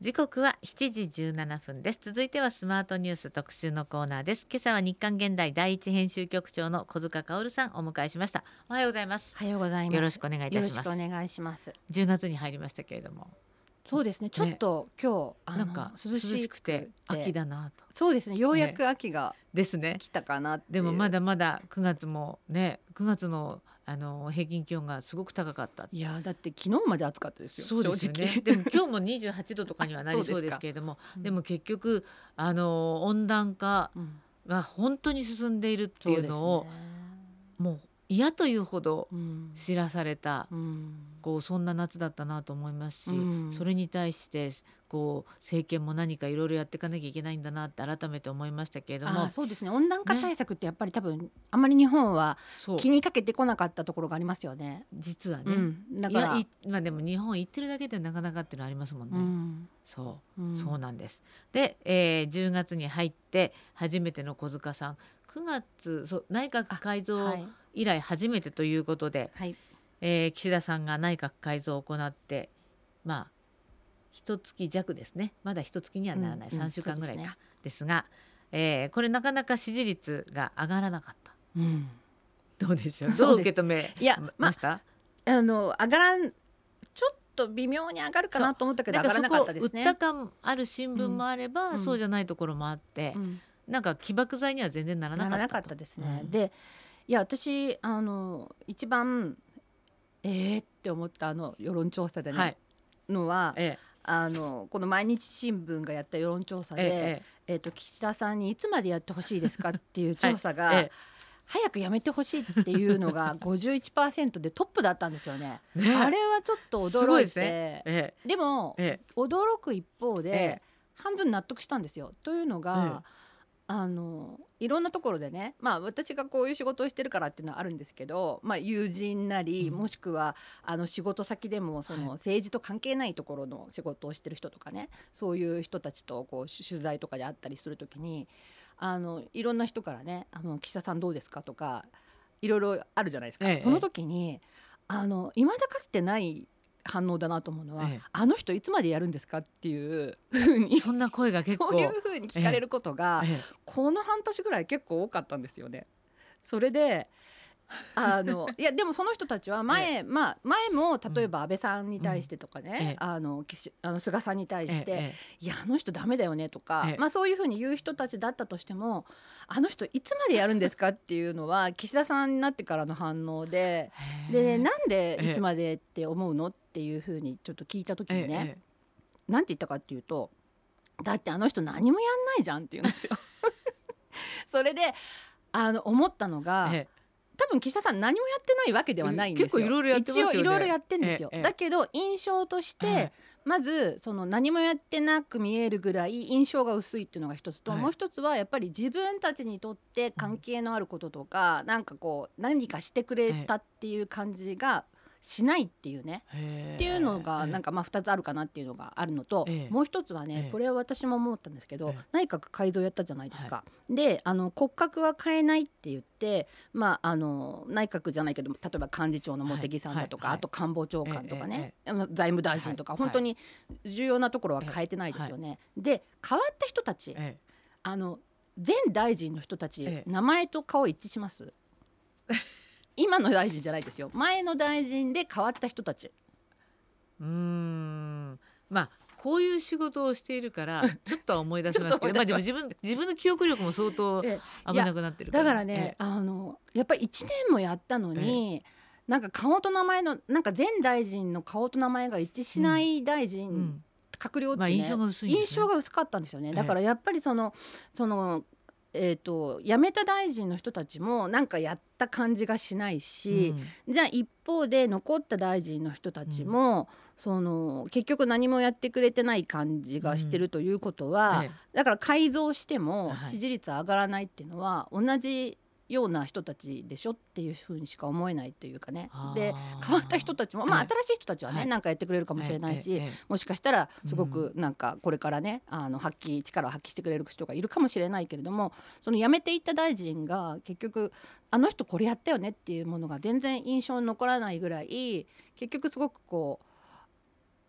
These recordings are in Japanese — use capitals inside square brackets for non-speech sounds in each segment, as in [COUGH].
時刻は7時17分です。続いてはスマートニュース特集のコーナーです。今朝は日刊現代第一編集局長の小塚薫さんお迎えしました。おはようございます。おはようございます。よろしくお願いいたします。よろしくお願いします。10月に入りましたけれども。そうですね。ちょっと、今日なんか涼しくて。秋だなと。そうですね。ようやく秋がですね。来たかなでもまだまだ9月もね9月のあの平均気温がすごく高かった。いやだって昨日まで暑かったですよそうですよね。でも今日も28度とかにはなり [LAUGHS] あそうですけれどもうん。でも結局あの温暖化うん。が本当に進んでいるっていうのをね。もう嫌というほどうん。知らされたうん。こうそんな夏だったなと思いますし、うん。それに対してこう政権も何かいろいろやっていかなきゃいけないんだなって改めて思いましたけれども。そうですね。温暖化対策ってやっぱり多分あまり日本は気にかけてこなかったところがありますよね。実はね、うん、だから。まあでも日本行ってるだけでなかなかっていうのはありますもんね。うん。そう。うん。そうなんです。で、えー、10月に入って初めての小塚さん9月そう内閣改造はい。以来初めてということで、はい。えー岸田さんが内閣改造を行ってまあ一月弱ですね。まだ一月にはならない、うんうん3週間ぐらいか、そうですね。ですが、えーこれなかなか支持率が上がらなかった。うん。どうでしょう？[LAUGHS] どう受け止めいやまました、あの上がらんちょっと微妙に上がるかなと思ったけど上がらなかったですね。た感ある新聞もあれば、うん。そうじゃないところもあって、うんなんか起爆剤には全然ならなかったと。ならなかったですね。うん。でいや私あの一番えーって思ったあの世論調査でね、はい、のはえあのこの毎日新聞がやった世論調査で、ええ。えー、と岸田さんにいつまでやってほしいですかっていう調査が、ええ早くやめてほしいっていうのが [LAUGHS] 51%でトップだったんですよね。えね。あれはちょっと驚いて。ね。えでもええ。驚く一方で、ええ。半分納得したんですよ。というのが、あのいろんなところでね、まあ、私がこういう仕事をしてるからっていうのはあるんですけど、まあ、友人なり、うんもしくはあの仕事先でもそのはい政治と関係ないところの仕事をしてる人とかねそういう人たちとこうし取材とかで会ったりする時にあのいろんな人からね「あの岸田さんどうですか?」とかいろいろあるじゃないですか。ええその時にあの未だかつてない反応だなと思うのは、ええ。あの人いつまでやるんですかっていうふうにそんな声が結構そういうふうに聞かれることが、えこの半年ぐらい結構多かったんですよね。それであのいやでもその人たちは前、まあ前も例えば安倍さんに対してとかね、ええ。あの岸あの菅さんに対えして、えいやあの人ダメだよねとか、ええ。まあそういうふうに言う人たちだったとしてもあの人いつまでやるんですかっていうのは [LAUGHS] 岸田さんになってからの反応で。え。で、ね、なんでええ。いつまでって思うのっていうふうにちょっと聞いた時ええにね、え。なんて言ったかっていうとだってあの人何もやんないじゃんって言うんですよ。[LAUGHS] それであの思ったのが、ええ多分岸田さん何もやってないわけではないんですよ。結構いろいろやってますよね一応いろいろやってんですよ。だけど印象として、はいまずその何もやってなく見えるぐらい印象が薄いっていうのが一つと、はいもう一つはやっぱり自分たちにとって関係のあることとか、なんかこう何かしてくれたっていう感じがしないっていうね。えっていうのがなんかかまあ2つあるかなっていうのがあるのと、ええ。もう一つはね、ええ。これは私も思ったんですけど、ええ。内閣改造やったじゃないですか。であの骨格は変えないって言って、まあ、あの内閣じゃないけど例えば幹事長の茂木さんだとか、はいはいあと官房長官とかえね、財務大臣とか、はい。本当に重要なところは変えてないですよね。で変わった人たち、え。あの前大臣の人たち、ええ。名前と顔一致します？今の大臣じゃないですよ。前の大臣で変わった人たち。えうーん。まあこういう仕事をしているから [LAUGHS] ちょっとは思い出しますけどまあ自分自分の記憶力も相当ええ。危なくなってるだからね、あのやっぱり1年もやったのに、なんか顔と名前のなんか前大臣の顔と名前が一致しない大臣、ええうん。閣僚って、ねまあ印象ね。印象が薄かったんですよね。ええだからやっぱりそのそのえー、と辞めた大臣の人たちもなんかやった感じがしないし、じゃあ一方で残った大臣の人たちも、その結局何もやってくれてない感じがしてるということうん。だから改造してもはい。支持率上がらないっていうのは同じような人たちでしょっていうふうにしか思えないというかね。で変わった人たちもまあええ新しい人たちはね、はい。なんかやってくれるかもしれないし、ええええもしかしたらすごくなんかこれからね、あの発揮力を発揮してくれる人がいるかもしれないけれどもその辞めていった大臣が結局あの人これやったよねっていうものが全然印象に残らないぐらい結局すごくこう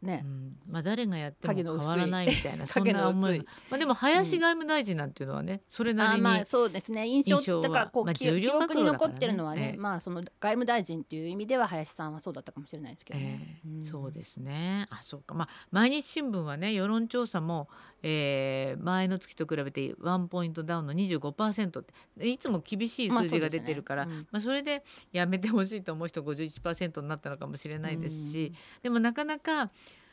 ね。う、ん。まあ誰がやっても変わらないみたいな [LAUGHS] そんな思い。がまあでも林外務大臣なんていうのはねそれなりにあまあそうですね。印象だからこう、まあ記重量記憶に残ってるのはねええ。まあその外務大臣っていう意味では林さんはそうだったかもしれないですけどえね。えんそうですね。あそうか。まあ毎日新聞はね世論調査も、えー前の月と比べてワンポイントダウンの25%っていつも厳しい数字が出てるから、まあねうんそれでやめてほしいと思う人51%になったのかもしれないですし、でもなかなか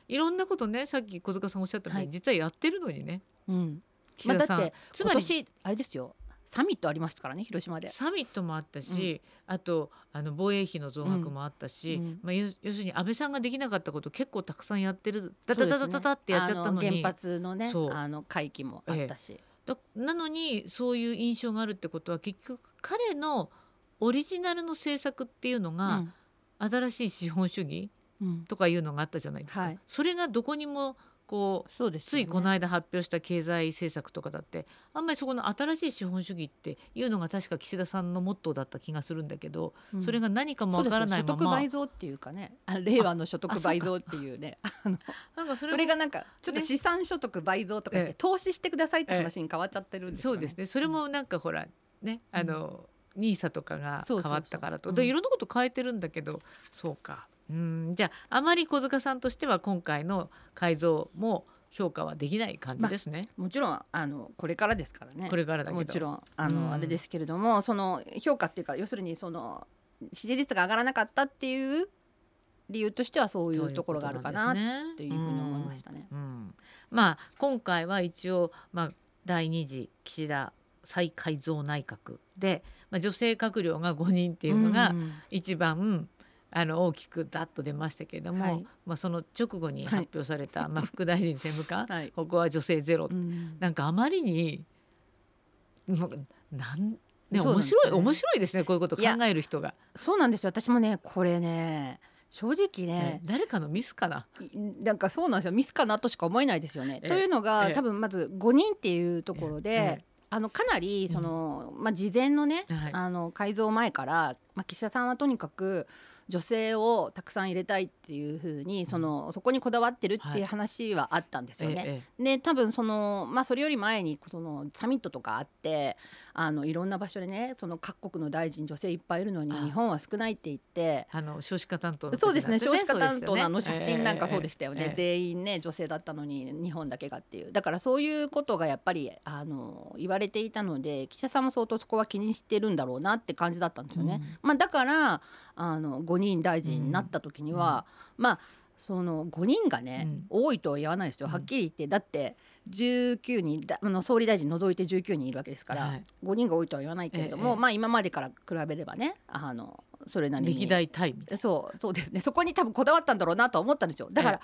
いろんなことねさっき小塚さんおっしゃったように、はい。実はやってるのにねうん。まあだってつまりあれですよサミットありましたからね広島で。サミットもあったし、あとあの防衛費の増額もあったし、うん。うんまあ、要要するに安倍さんができなかったこと結構たくさんやってるダダダダダダってやっちゃったのに。あ原発のねあの会期もあったし、だなのにそういう印象があるってことは結局彼のオリジナルの政策っていうのが、新しい資本主義うんうん。とかいうのがあったじゃないですか、はい。それがどこにもこうそうですよね。ついこの間発表した経済政策とかだってあんまりそこの新しい資本主義っていうのが確か岸田さんのモットーだった気がするんだけど、うん。それが何かもわからないまま。所得倍増っていうかね。あ令和の所得倍増っていうね。あのなんかそれもそれがなんかちょっとね。資産所得倍増とか言って、ええ。投資してくださいって話に変わっちゃってるんですよね。そうですね。それもなんかほらねあの、ニーサとかが変わったからと。いろんなこと変えてるんだけどそうかうんじゃああまり小塚さんとしては今回の改造も評価はできない感じですね、もちろんあのこれからですからね。これからだけどもちろんあの、うんあれですけれどもその評価っていうか要するにその支持率が上がらなかったっていう理由としてはそういうところがあるかなっっていうふうに思いましたね。うんまあ今回は一応、まあ、第二次岸田再改造内閣で、まあ、女性閣僚が5人っていうのがん一番、あの大きくダッと出ましたけれども、はい。まあ、その直後に発表された、まあ、副大臣政務官、[LAUGHS] はい。ここは女性ゼロ、うん。なんかあまりにもうなんね面白い面白いですねこういうこと考える人が、そうなんですよ。私もねこれね正直ねね、誰かのミスかな？いなんかそうなんですよ。ミスかなとしか思えないですよね。ええ。というのが、ええ。多分まず5人っていうところで、ええあのかなりその、まあ、事前のね、はい。あの改造前から、まあ、岸田さんはとにかく女性をたくさん入れたいっていうふうにそのそこにこだわってるってはい。いう話はあったんですよね。ええで多分その、まあ、それより前にそのサミットとかあってあのいろんな場所でねその各国の大臣女性いっぱいいるのにあ日本は少ないって言ってあの少子化担当の時そうですね少子化担当のあの写真なんかそうでししたよね、ええ。全員ね女性だったのに日本だけがっていう。だからそういうことがやっぱりあの言われていたので岸田さんも相当そこは気にしてるんだろうなって感じだったんですよね。まあ、だからあの5人大臣になった時には、まあその5人がね、多いとは言わないですようん。はっきり言って。だって19人だあの総理大臣除いて19人いるわけですから、はい。5人が多いとは言わないけれども、ええまあ今までから比べればねあのそれなりに。歴代タイみたいそうそうですね。そこに多分こだわったんだろうなとは思ったんですよ。だから、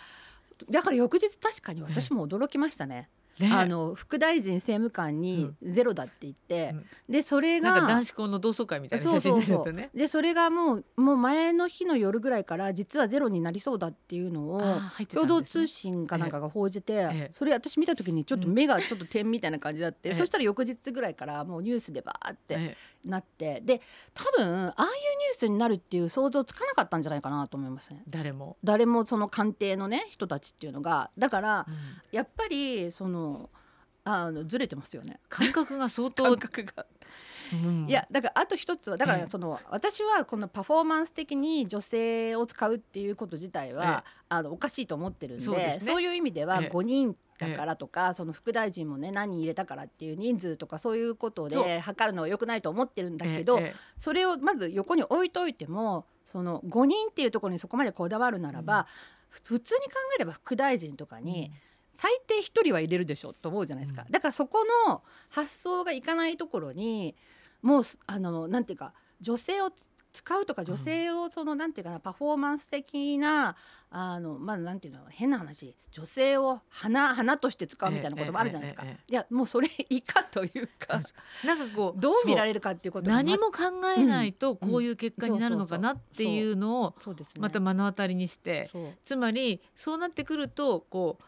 だから翌日確かに私も驚きましたね。な。ね。あの副大臣政務官にゼロだって言って、でそれが男子校の同窓会みたいな写真になってね。でそれがもうもう前の日の夜ぐらいから実はゼロになりそうだっていうのをあー入ってたん共同通信かなんかが報じて、ええ。それ私見た時にちょっと目がちょっと点みたいな感じだって、[LAUGHS] ええ。そしたら翌日ぐらいからもうニュースでバーってえなってで多分ああいうニュースになるっていう想像つかなかったんじゃないかなと思いますね。誰も。誰もその官邸のね人たちっていうのが。だからうん。やっぱりそのあのずれてますよね。感覚が相当 [LAUGHS] 感。覚が。うん。いやだからあと一つはだかええらその、私はこのパフォーマンス的に女性を使うっていうこと自体は、あのおかしいと思ってるんでそうね。そういう意味ではええ。5人だからとか、その副大臣もね何人入れたからっていう人数とかそういうことで測るのは良くないと思ってるんだけど、ええそれをまず横に置いといてもその5人っていうところにそこまでこだわるならば、ふ普通に考えれば副大臣とかに最低1人は入れるでしょと思うじゃないですか、うん。だからそこの発想がいかないところにもうすあのなんていうか女性をつ使うとか女性をそのなんていうかなパフォーマンス的なあのまあなんていうの変な話女性を花花として使うみたいなこともあるじゃないですか、いやもうそれ以下というかなんかこうどう見られれるかっていうことが何も考えないとうん。こういう結果になるのかなっていうのをまた目の当たりにして。つまりそうなってくるとこう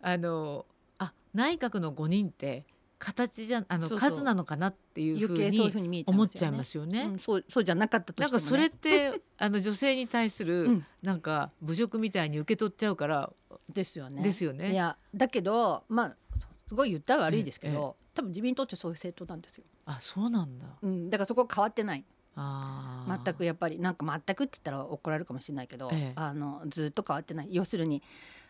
あのあ内閣の5人って形じゃあの数なのかなっていうふうに思っますよね。ちゃいますよね。うん、そうそうじゃなかったとしても、ね、なんかそれってあの女性に対する、うん。なんか侮辱みたいに受け取っちゃうからですよね。ですよね。いやだけどまあすごい言ったら悪いですけど、え多分自民党ってそういう政党なんですよ。あそうなんだ。うん、だからそこは変わってない。あー。全くやっぱりなんか全くって言ったら怒られるかもしれないけど、ええ。あのずっと変わってない。要するに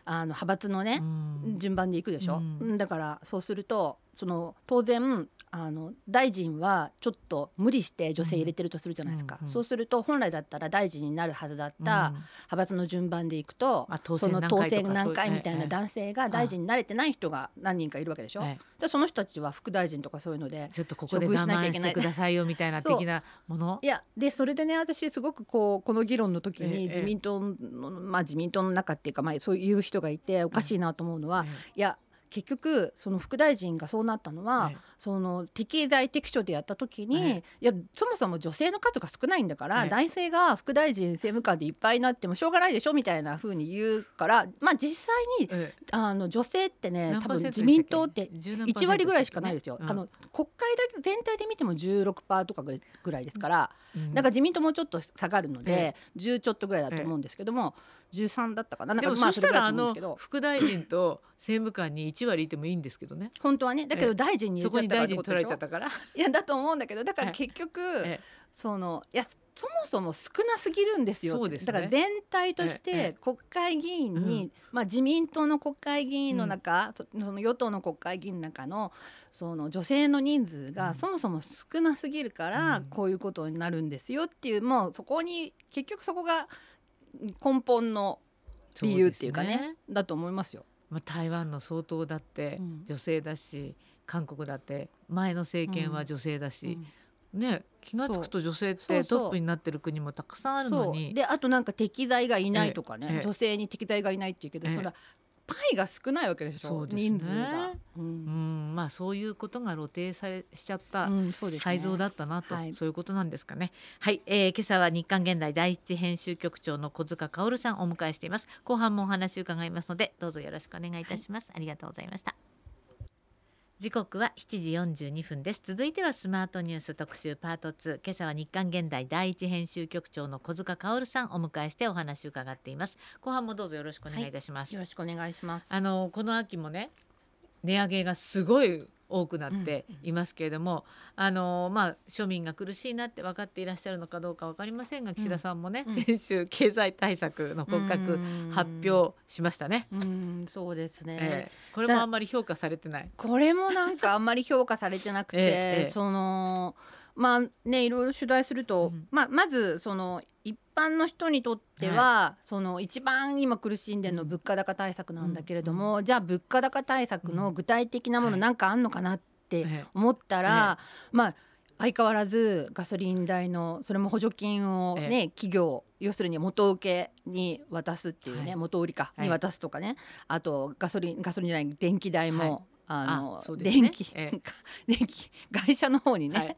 あの派閥のねう、ん。順番でいくでしょ、うん。うん。だからそうするとその当然あの大臣はちょっと無理して女性入れてるとするじゃないですか、うん。うんそうすると本来だったら大臣になるはずだったうん。派閥の順番でいくと、あ当その当選何回みたいなええ。男性が大臣になれてない人が何人かいるわけでしょ、ええ。じゃあその人たちは副大臣とかそういうのでちょっとここで我慢してくださいよみたいな [LAUGHS] 的なもの？いやでそれでね私すごくこうこの議論の時ええに自民党の、まあ自民党の中っていうか、まあ、そういう人がいておかしいなと思うのは、えいや結局その副大臣がそうなったのは、ええその適材適所でやった時に、えいやそもそも女性の数が少ないんだから、ええ男性が副大臣政務官でいっぱいになってもしょうがないでしょみたいな風に言うからまあ実際にええあの女性ってね何多分自民党ってでしたっけ？10何パーセント1割ぐらいしかないですよ。うん。あの国会だけ全体で見ても16%とかぐらいですから、うん。だから自民党もちょっと下がるのえで、10ちょっとぐらいだと思うんですけども、13だったかな。なんかまあでもそしたらあの副大臣と政務官に1割いてもいいんですけどね。本当はね。だけど大臣にそこに大臣取られちゃったから。いやだと思うんだけどだからええ。結局、えそのいやそもそも少なすぎるんですよですね。だから全体としええて国会議員に、うん。まあ、自民党の国会議員の中、そその与党の国会議員の中のその女性の人数うん。がそもそも少なすぎるからうん。こういうことになるんですよっていうもうそこに結局そこが根本の理由っていうかねそですだと思いますよ。まあ、台湾の総統だってうん。女性だし、韓国だって前の政権は女性だし、ね気が付くと女性ってトップになってる国もたくさんあるのに。であとなんか適材がいないとかね、女性に適材がいないっていうけど、ええ。それはパイが少ないわけでしょそうね人数が。ううんんまあそういうことが露呈されしちゃったうんそうですね改造だったなと、はいそういうことなんですかね。はい、えー、今朝は日刊現代第一編集局長の小塚薫さんをお迎えしています。後半もお話を伺いますので、どうぞよろしくお願いいたします。ありがとうございました。時刻は7時42分です。続いてはスマートニュース特集パート2今朝は日刊現代第一編集局長の小塚薫さんをお迎えしてお話を伺っています。後半もどうぞよろしくお願いいたします、よろしくお願いします。あのこの秋もね値上げがすごい多くなっていますけれども、あのまあ庶民が苦しいなって分かっていらっしゃるのかどうか分かりませんが岸田さんもね、うん。先週経済対策の骨格発表しましたね。うんそうですね、ええ。これもあんまり評価されてない。これもなんかあんまり評価されてなくて、[LAUGHS] ええええ。そのまあねいろいろ取材すると、うん。まあ、まずその一般の人にとっては、その一番今苦しんでるの物価高対策なんだけれども、じゃあ物価高対策の具体的なものはい。なんかあんのかなってええ。思ったら、まあ相変わらずガソリン代のそれも補助金をね、え企業要するに元請けに渡すっていうね、はい。元売りかはい。に渡すとかね、あとガソリンガソリンじゃない電気代も、はいあのね。電気、ええ。[LAUGHS] 電気会社の方にね、はい。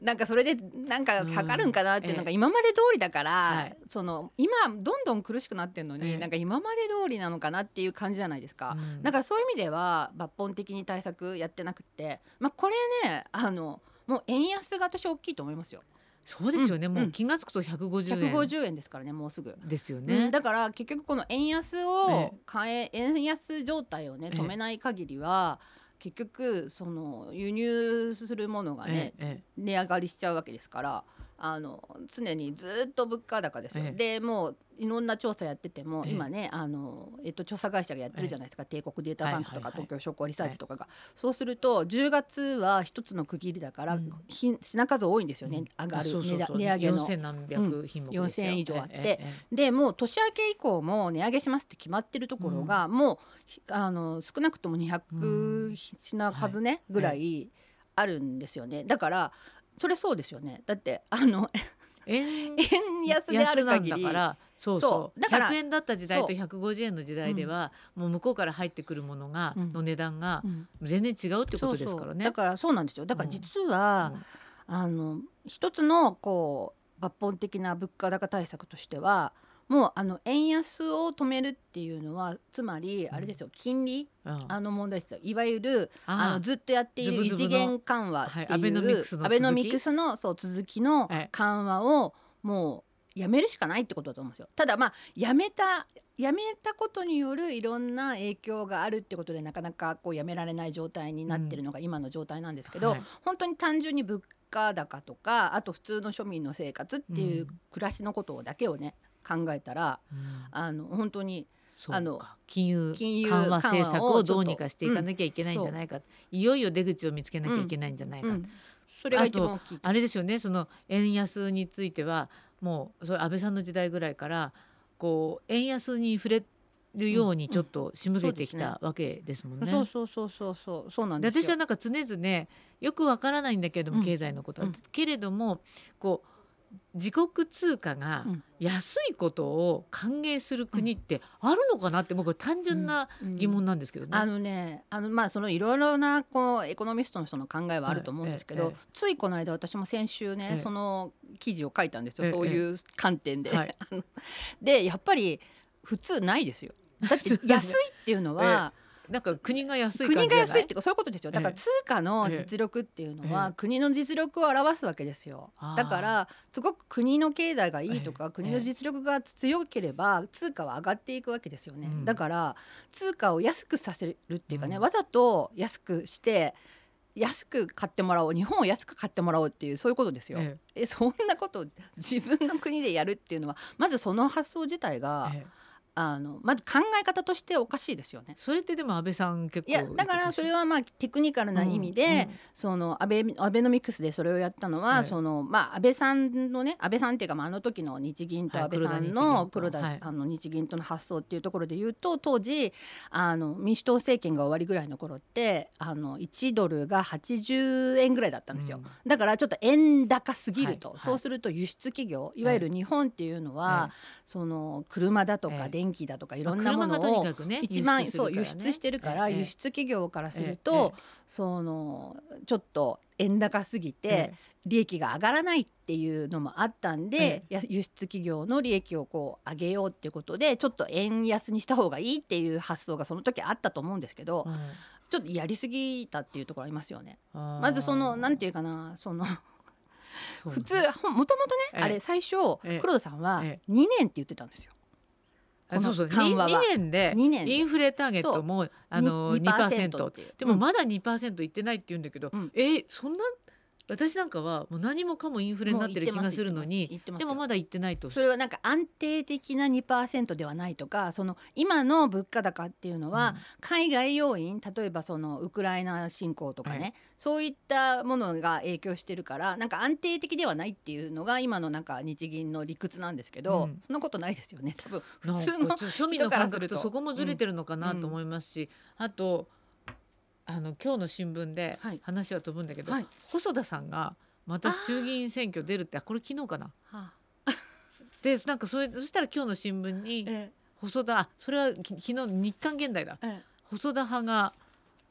なんかそれでなんか下がるんかなっていうのが今まで通りだから、はい。その今どんどん苦しくなってるのに、ええなんか今まで通りなのかなっていう感じじゃないですか。うん。だからそういう意味では抜本的に対策やってなくって、まあ、これねあのもう円安が私大きいと思いますよ。そうですよね、うん。もう気が付くと150円。150円ですからねもうすぐ。ですようね。ん。だから結局この円安えを変え円安状態をねええ。止めない限りは結局その輸入するものがねええ。値上がりしちゃうわけですからあの常にずっと物価高ですよ。ええ。でもういろんな調査やってても、ええ。今ねあの、えっと、調査会社がやってるじゃないですか、帝国データバンクとか、東京商工リサーチとかが、そうすると10月は一つの区切りだから、うん。ひ品数多いんですよね、上がる値上げの。4000何百品目でしたよ4000以上あって。でもう年明け以降も値上げしますって決まってるところが、もうひあの少なくともう200ん品数ね、ぐらいあるんですよね。だからそれそうですよね。だってあの [LAUGHS] 円円安である限りだから。そうそそう。うだから100円だった時代とそう。150円の時代では、もう向こうから入ってくるものが、うん。の値段がうん。全然違うってことですからね。そうそう。だからそうなんですよだから実は、あの一つのこう抜本的な物価高対策としてはもうあの円安を止めるっていうのはつまりあれですよ、金利？うん。あの問題ですよ。いわゆるあのずっとやっている異次元緩和っていう、はい。アベノミクスの続き？そう続きのええ。緩和をもうやめるしかないってことだと思うんですよ。ただまあやめたやめたことによるいろんな影響があるってことでなかなかこうやめられない状態になってるのが今の状態なんですけど、はい。本当に単純に物価高とかあと普通の庶民の生活っていううん暮らしのことだけをね考えたらうん。あの本当にあのか金融緩和政策をどうにかしていかなきゃいけないんじゃないか、いよいよ出口を見つけなきゃいけないんじゃないか、うん。それが一番。あれですよね。その円安についてはもうそれ安倍さんの時代ぐらいからこう円安に触れるようにちょっと仕向けてきうんうんたわけですもんね。そうそうそうそうそう。そうなんでですよ。私はなんか常々よくわからないんだけれども、うん。経済のことは、うん。けれどもこう自国通貨がうん。安いことを歓迎する国ってあるのかなって僕は単純な疑問なんですけどね。あのねあのまあそのいろいろなこうエコノミストの人の考えはあると思うんですけど、はいええついこの間私も先週ね、ええ。その記事を書いたんですよ、ええそういう観点で。はい。[LAUGHS] でやっぱり普通ないですよ。だって [LAUGHS] 安いっていうのは、なんか国が安い国が安いっていうかそういうことですよ。だからええ。通貨の実力っていうのはええ。国の実力を表すわけですよ。だからすごく国の経済がいいとええ。か国の実力が強ければ通貨は上がっていくわけですよね。うん。だから通貨を安くさせるっていうかねうん。わざと安くして安く買ってもらおう日本を安く買ってもらおうっていうそういうことですよ。ええ。そんなことを自分の国でやるっていうのはまずその発想自体えが、ええあのまず考え方としておかしいですよね。それってでも安倍さん結構いやだからそれはまあテクニカルな意味で、その安倍アベノミクスでそれをやったのは、はい。そのまあ安倍さんのね安倍さんっていうか、まあ、あの時の日銀とはい安倍さん黒の田黒田はい。あの日銀との発想っていうところで言うと当時あの民主党政権が終わりぐらいの頃ってあの1ドルが80円ぐらいだったんですよ。うん。だからちょっと円高すぎると、はい。そうすると輸出企業いわゆる日本っていうのは、その車だとかええ電気だとかいいろんなものを一番輸出するそう輸出してるから、ええ輸出企業からするええと、そのちょっと円高すぎて、え利益が上がらないっていうのもあったんで、や輸出企業の利益をこう上げようっていうことでちょっと円安にした方がいいっていう発想がその時あったと思うんですけど、ちょっとやりすぎたっていうところありますよね。まずそのなんていうかなその普通もともとね、ええ。あれ最初、ええ。黒田さんはえ2年って言ってたんですよ。あそうそう。この緩和は。2, 年で二年で。インフレターゲットもあのに 2%, 2%っでもまだ2%いってないって言うんだけど、うん。えそんな私なんかはもう何もかもインフレになってる気がするのにでもまだ言ってないと。それはなんか安定的な2%ではないとかその今の物価高っていうのは、海外要因例えばそのウクライナ侵攻とかね、はい。そういったものが影響してるからなんか安定的ではないっていうのが今のなんか日銀の理屈なんですけど、うん。そんなことないですよね多分。普通の庶民の感覚とそこもずれてるのかなうんと思いますし、あとあの今日の新聞ではい。話は飛ぶんだけど、はい。細田さんがまた衆議院選挙出るってあこれ昨日かな？は [LAUGHS] でなんかそれそしたら今日の新聞にえ細田あそれはき昨日日刊現代だ。え細田派が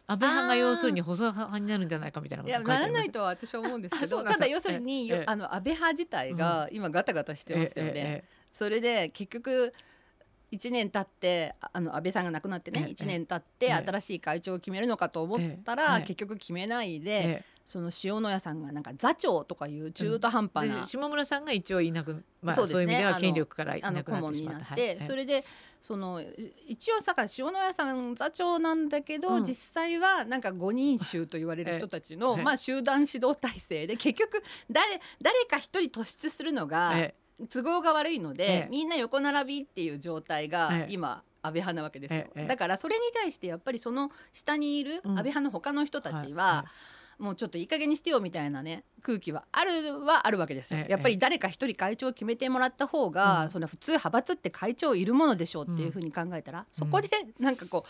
安倍派が要するに細田派になるんじゃないかみたいなこいと書いやならないとは私は思うんですけどただ要するに、ええ。あの安倍派自体が今ガタガタしてますよね。ええ。それで結局1年経ってああの安倍さんが亡くなってねええ。1年経ってええ。新しい会長を決めるのかと思ったえらえ結局決めないえでえその塩谷さんがなんか座長とかいう中途半端でな下村さんが一応いなく、まあ、そそうう,、ですね。あのいう意味では権力からいあなくなの顧問にってしまった。なってそれでそのい一応さ塩谷さん座長なんだけどうん。実際はなんか五人衆と言われる人たちええ。のまあ集団指導体制で結局誰誰か一人突出するのがえ都合が悪いので、ええ。みんな横並びっていう状態がええ。今、安倍派なわけですよ、ええだからそれに対してやっぱりその下にいる安うん。倍派の他の人たちは、はもうちょっといい加減にしてよみたいなね空気はあるはあるわけですよ、ええやっぱり誰か一人会長を決めてもらった方が、うん。その普通派閥って会長いるものでしょうっていうふうに考えたら、そこでなんかこう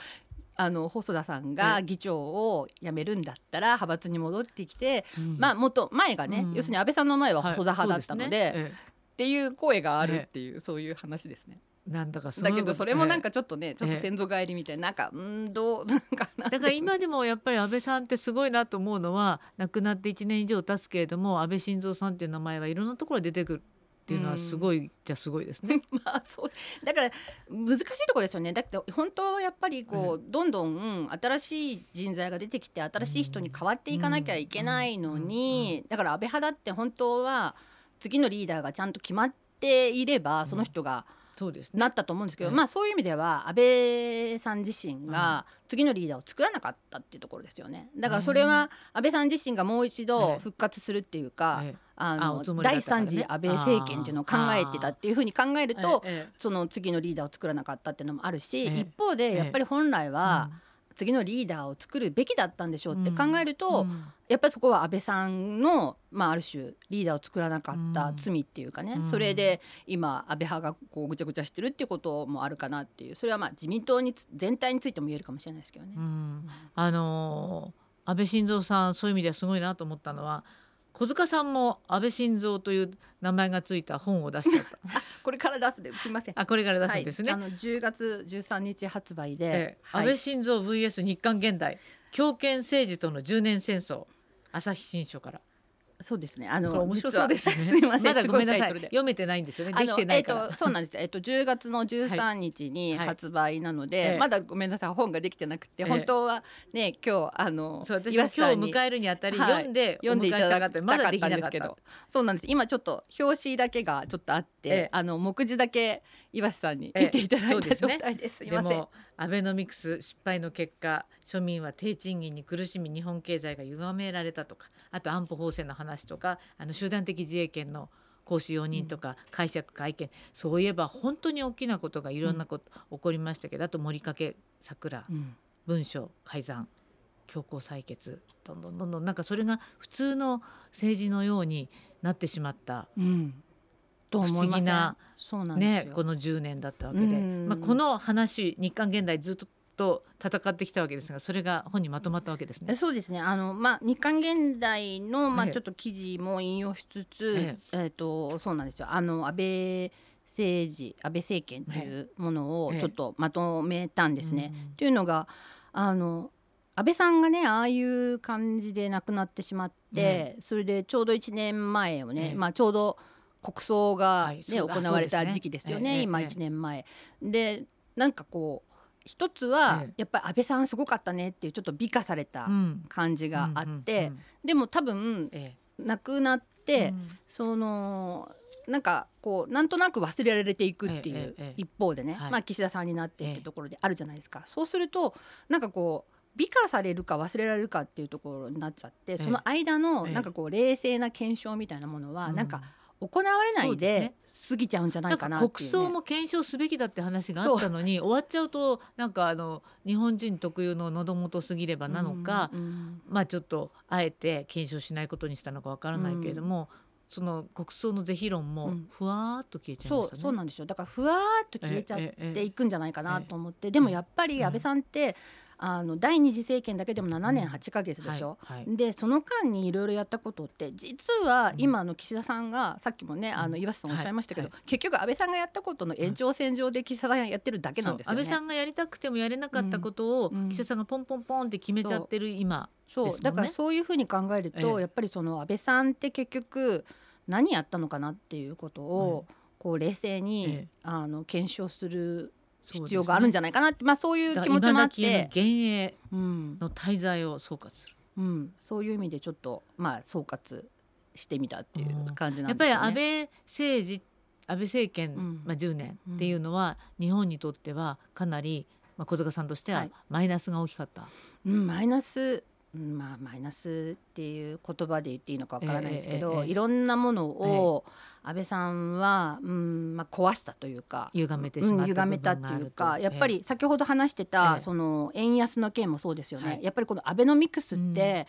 あの細田さんが議長を辞めるんだったら派閥に戻ってきて、うん。まあ元前がね、うん。要するに安倍さんの前ははい細田派だったので,、そうすねっていう声があるっていう、そういう話ですね。ええなんだかだけどそれもなんえかちょっとね、ちょっと先祖返りみたいななんかうんどうなんかだから今でもやっぱり安倍さんってすごいなと思うのは亡くなって1年以上経つけれども安倍晋三さんっていう名前はいろんなところで出てくっていうのはすごい、じゃすごいですね。[LAUGHS] まあそうだから難しいところですよね。だって本当はやっぱりこう、どんどん新しい人材が出てきて新しい人に変わっていかなきゃいけないのに、だから安倍派だって本当は次のリーダーがちゃんと決まっていればその人が、そうですね、なったと思うんですけど、はいまあそういう意味では安倍さん自身が次のリーダーを作らなかったっていうところですよね。だからそれは安倍さん自身がもう一度復活するっていうか、ええ。あの第ったからね。三次安倍政権っていうのを考えてたっていうふうに考えると、ええ。その次のリーダーを作らなかったっていうのもあるし、ええ。一方でやっぱり本来はうん次のリーダーを作るべきだったんでしょうって考えると、うん。やっぱりそこは安倍さんの、まあ、ある種リーダーを作らなかったうん。罪っていうかね、うん。それで今安倍派がこうぐちゃぐちゃしてるっていうこともあるかなっていうそれはまあ自民党につ全体についても言えるかもしれないですけどね。うん。あのー安倍晋三さんそういう意味ではすごいなと思ったのは小塚さんも安倍晋三という名前がついた本を出しちゃった。[LAUGHS] これから出すですみません。あこれから出すんですね。はい、あの10月13日発売で、ええはい安倍晋三 VS 日韓現代強権政治との10年戦争朝日新書からそうですね。あの面白そう。で [LAUGHS] すねすみません。まだごめんなさい。読めてないんですよね。できてないから、えっとそうなんです。えっと10月の13日にはい。発売なので、ええ。まだごめんなさい。本ができてなくて、ええ。本当はね今日あのそう私も岩瀬さんに今日迎えるにあたりはい。読んで読んでいただきたかった。たんですけど、そうなんです。今ちょっと表紙だけがちょっとあって、ええ。あの目次だけ岩瀬さんにええ見ていただいた状態です。で。もアベノミクス失敗の結果庶民は低賃金に苦しみ日本経済が歪められたとかあと安保法制の話とかあの集団的自衛権の行使容認とか解釈会見、そういえば本当に大きなことがいろんなこと、起こりましたけどあと森掛桜うん文書改ざん強行採決どんどんどんどんなんかそれが普通の政治のようになってしまったうん。と思いなそうなんですよ。ねこの10年だったわけで、うん。まあ、この話日韓現代ずっと戦ってきたわけですがそれが本にまとまったわけですね。えそうですね。あの、まあ、日韓現代の、まあ、ええちょっと記事も引用しつつ、ええ。っとそうなんですよ。あの安倍政治安倍政権というものをええ。ちょっとまとめたんですね。うん。というのがあの安倍さんがねああいう感じで亡くなってしまって、それでちょうど1年前をね、ええ。まあ、ちょうど国葬が、ねはいそう行われた時期ですよね、今ええええ1年前。でなんかこう一つは、ええ。やっぱり安倍さんすごかったねっていうちょっと美化されたうん。感じがあって、でも多分え亡くなっえて、そのなんかこうなんとなく忘れられていくっていう一方でね、はい。まあ、岸田さんになってっええてところであるじゃないですか、そうするとなんかこう美化されるか忘れられるかっていうところになっちゃって、え。その間のええ。なんかこう冷静な検証みたいなものは、うん。なんか行われないで過ぎちゃうんじゃなないんかかなね、国葬も検証すべきだって話があったのに終わっちゃうとなんかあの日本人特有の喉元すぎればなのか、うんうんまあちょっとあえて検証しないことにしたのかわからないけれども、その国葬の是非論もうん。ふわーっと消えちゃいましたね。そうそうなんですよ。だからふわーっと消えちゃっていくんじゃないかなと思って、でもやっぱり安倍さんって、あの第二次政権だけでも7年8ヶ月でしょ、はいはい。でその間にいろいろやったことって実はうん。今の岸田さんがさっきもねあのうん岩瀬さんおっしゃいましたけど、は結局安倍さんがやったことの延長線上で岸田さんがやってるだけなんですよね。安倍さんがやりたくてもやれなかったことを、うん。岸田さんがポンポンポンって決めちゃってる今そう、だからそういうふうに考えると、ええ。やっぱりその安倍さんって結局何やったのかなっていうことを、こう冷静に、ええ。あの検証する必要があるんじゃないかなって、まあそういう気持ちもあって、幻影うんの滞在を総括する。うん、そういう意味でちょっとまあ総括してみたっていう感じなやっぱりんですよね。安倍政治安倍政権、うんまあ、10年っていうのは、日本にとってはかなり、まあ、小塚さんとしてははいマイナスが大きかった。うん、マイナス、うんまあマイナスっていう言葉で言っていいのかわからないですけど、ええええいろんなものを安倍さんは、うんまあ、壊したというか。歪めてしまったうん、歪めたっていうかやっぱり先ほど話してた、ええ。その円安の件もそうですよね、はい。やっぱりこのアベノミクスって、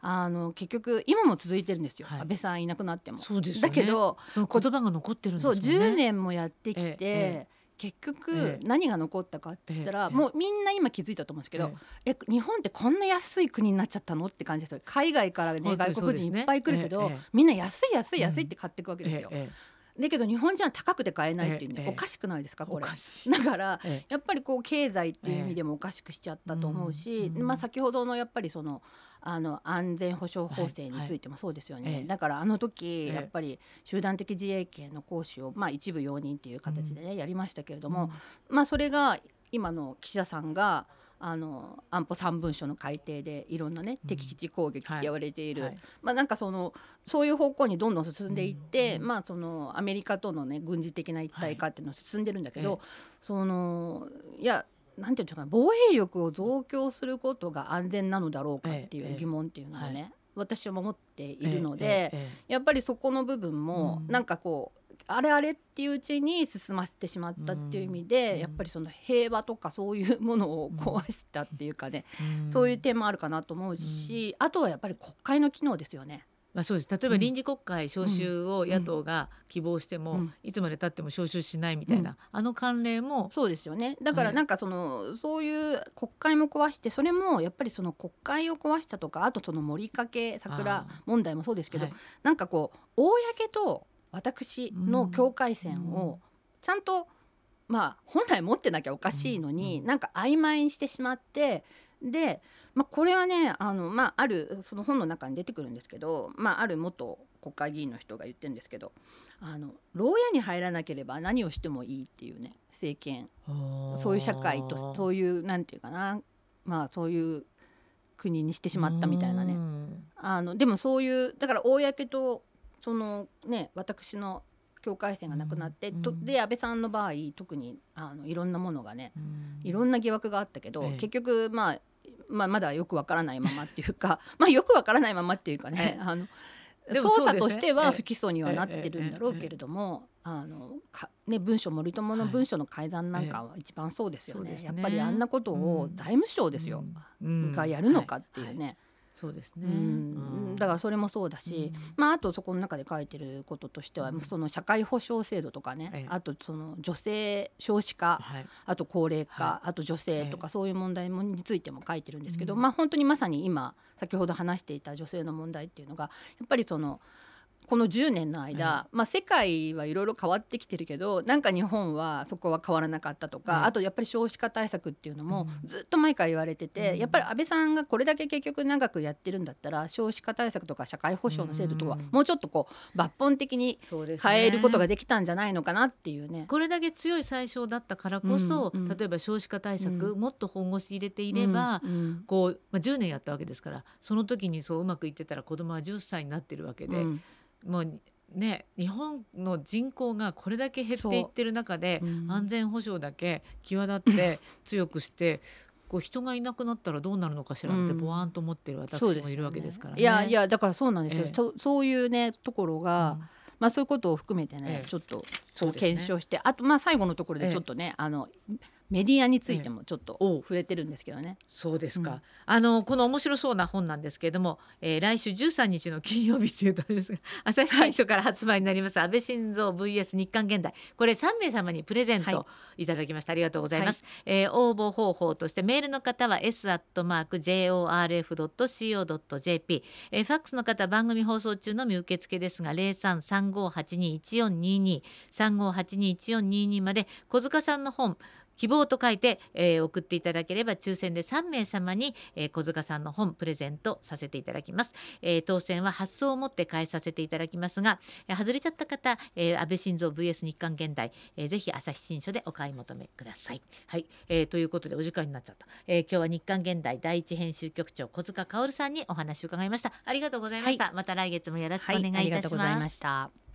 あの結局今も続いてるんですよ、はい。安倍さんいなくなっても。そうですよね。だけどその言葉が残ってるんですそうもんね。10年もやってきて、ええ結局ええ。何が残ったかって言ったら、ええ。もうみんな今気づいたと思うんですけど、え日本ってこんな安い国になっちゃったの？って感じですよ。海外からね外国人いっぱい来るけど、みんな安い安い安いって買っていくわけですよ。ええだけど日本人は高くて買えないっていうね、ええおかしくないですかこれ。だからえやっぱりこう経済っていう意味でもおかしくしちゃったと思うし、まあ、先ほどのやっぱりそのあの安全保障法制についてもそうですよね、はい。はいだからあの時ええ。やっぱり集団的自衛権の行使を、まあ、一部容認っていう形でね、やりましたけれども、まあ、それが今の岸田さんがあの安保3文書の改定でいろんなねうん。敵基地攻撃って言われている、はい。まあ、なんかそのそういう方向にどんどん進んでいって、うん。まあ、そのアメリカとの、ね、軍事的な一体化っていうのは進んでるんだけど、そのいやなんていうかね防衛力を増強することが安全なのだろうかっていええ。う疑問っていうのをね、は私は持っていええるので、えええやっぱりそこの部分もうん。なんかこう、あれあれっていううちに進ませてしまったっていう意味で、うん。やっぱりその平和とかそういうものを壊したっていうかね、えん。そういう点もあるかなと思うし、あとはやっぱり国会の機能ですよね。まあ、そうです。例えばうん。臨時国会召集を野党が希望しても、うん。いつまでたっても召集しないみたいな、うん。あの慣例もそうですよね。だからはいなんかその、そういう国会も壊してそれもやっぱりその国会を壊したとかあとその森かけ桜問題もそうですけど、はい。なんかこう公と私の境界線をちゃんと、まあ本来持ってなきゃおかしいのに、うん。なんか曖昧にしてしまってで、まあ、これはねあの、まあ、あるその本の中に出てくるんですけど、まあ、ある元国会議員の人が言ってるんですけどあの牢屋に入らなければ何をしてもいいっていうね政権。そういう社会とそういうなんていうかなまあそういう国にしてしまったみたいなね。うん。あのでもそういうだから公とそのね私の境界線がなくなって、うん。とで安倍さんの場合特にあのいろんなものがねうん。いろんな疑惑があったけど、ええ。結局まあまあ、まだよくわからないままっていうか [LAUGHS] まあよくわからないままっていうかねあの捜査としてはええ。不起訴にはなってるんだろうけれども、あのかね、文書森友の文書の改ざんなんかは一番そうですよね,、そうですね。やっぱりあんなことをうん。財務省ですよ、うん。がやるのかっていうね、はいそうですね、うん。うん。だからそれもそうだし、まあ、あとそこの中で書いてることとしては、うん。その社会保障制度とかね、ええ。あとその女性少子化はい。あと高齢化、はあと女性とかそういう問題もについても書いてるんですけど、うん。まあ本当にまさに今先ほど話していた女性の問題っていうのがやっぱりそのこの10年の間、まあ、世界はいろいろ変わってきてるけどなんか日本はそこは変わらなかったとか、うん。あとやっぱり少子化対策っていうのもうん。ずっと前から言われてて、うん。やっぱり安倍さんがこれだけ結局長くやってるんだったら少子化対策とか社会保障の制度とかうん。もうちょっとこう抜本的に変えることができたんじゃないのかなっていうね。これだけ強い最初だったからこそ、例えば少子化対策、うん。もっと本腰入れていれば、こう、まあ、10年やったわけですからその時にそううまくいってたら子供は10歳になってるわけで、うんもうね日本の人口がこれだけ減っていってる中で、う。ん。安全保障だけ際立って [LAUGHS] 強くしてこう人がいなくなったらどうなるのかしらってうん。ぼわんと思ってる私もいるわけですからね。いやいやだからそうなんですよ、ええ。そそういうねところが、うん。まあそういうことを含めてね、ええ。ちょっとそう検証して、あとまあ最後のところええ。でちょっとね、あのメディアについてもちょっと触れてるんですけどね。そうですか、うん。あのこの面白そうな本なんですけれども、えー来週13日の金曜日というとあれですが [LAUGHS] 朝日新書から発売になります、安倍晋三 VS 日韓現代。これ3名様にプレゼンはい。トいただきました、ありがとうございます、えー応募方法としてメールの方は s アットマーク jorf.co.jp、えーファックスの方番組放送中のみ受付ですが0335821422 35821422まで小塚さんの本希望と書いて、えー送っていただければ抽選で3名様に、えー小塚さんの本プレゼントさせていただきます、えー当選は発送をもって返させていただきますが、えー外れちゃった方、えー安倍晋三 VS 日韓現代、えーぜひ朝日新書でお買い求めください。はい、えーということでお時間になっちゃった、えー今日は日韓現代第一編集局長小塚薫さんにお話を伺いました。ありがとうございました、また来月もよろしくお願いいたします、ありがとうございました。